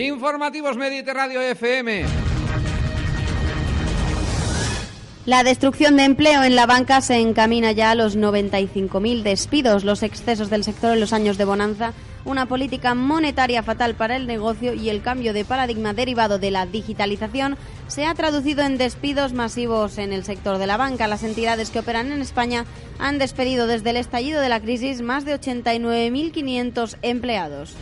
Informativos Mediterráneo FM. La destrucción de empleo en la banca se encamina ya a los 95.000 despidos, los excesos del sector en los años de bonanza, una política monetaria fatal para el negocio y el cambio de paradigma derivado de la digitalización se ha traducido en despidos masivos en el sector de la banca. Las entidades que operan en España han despedido desde el estallido de la crisis más de 89.500 empleados.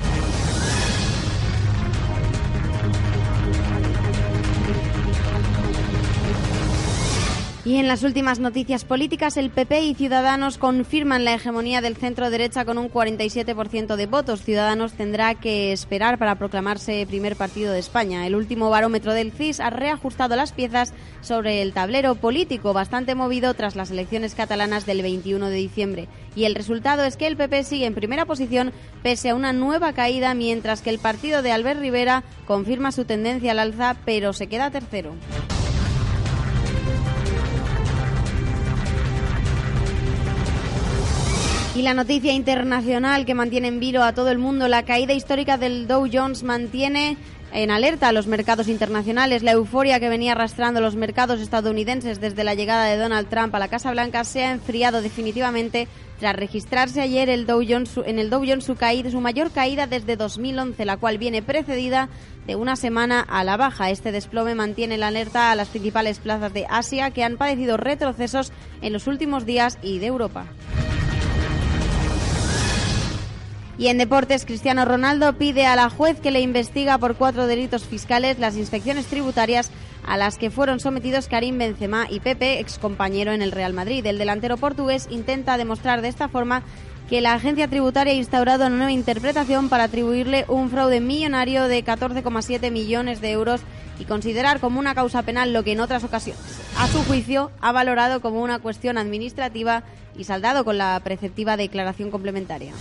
Y en las últimas noticias políticas, el PP y Ciudadanos confirman la hegemonía del centro derecha con un 47% de votos. Ciudadanos tendrá que esperar para proclamarse primer partido de España. El último barómetro del CIS ha reajustado las piezas sobre el tablero político, bastante movido tras las elecciones catalanas del 21 de diciembre. Y el resultado es que el PP sigue en primera posición pese a una nueva caída, mientras que el partido de Albert Rivera confirma su tendencia al alza, pero se queda tercero. Y la noticia internacional que mantiene en vilo a todo el mundo, la caída histórica del Dow Jones mantiene en alerta a los mercados internacionales. La euforia que venía arrastrando los mercados estadounidenses desde la llegada de Donald Trump a la Casa Blanca se ha enfriado definitivamente tras registrarse ayer el Dow Jones, en el Dow Jones su, caída, su mayor caída desde 2011, la cual viene precedida de una semana a la baja. Este desplome mantiene la alerta a las principales plazas de Asia que han padecido retrocesos en los últimos días y de Europa. Y en deportes, Cristiano Ronaldo pide a la juez que le investiga por cuatro delitos fiscales las inspecciones tributarias a las que fueron sometidos Karim Benzema y Pepe, excompañero en el Real Madrid. El delantero portugués intenta demostrar de esta forma que la agencia tributaria ha instaurado una nueva interpretación para atribuirle un fraude millonario de 14,7 millones de euros y considerar como una causa penal lo que en otras ocasiones, a su juicio, ha valorado como una cuestión administrativa y saldado con la preceptiva declaración complementaria.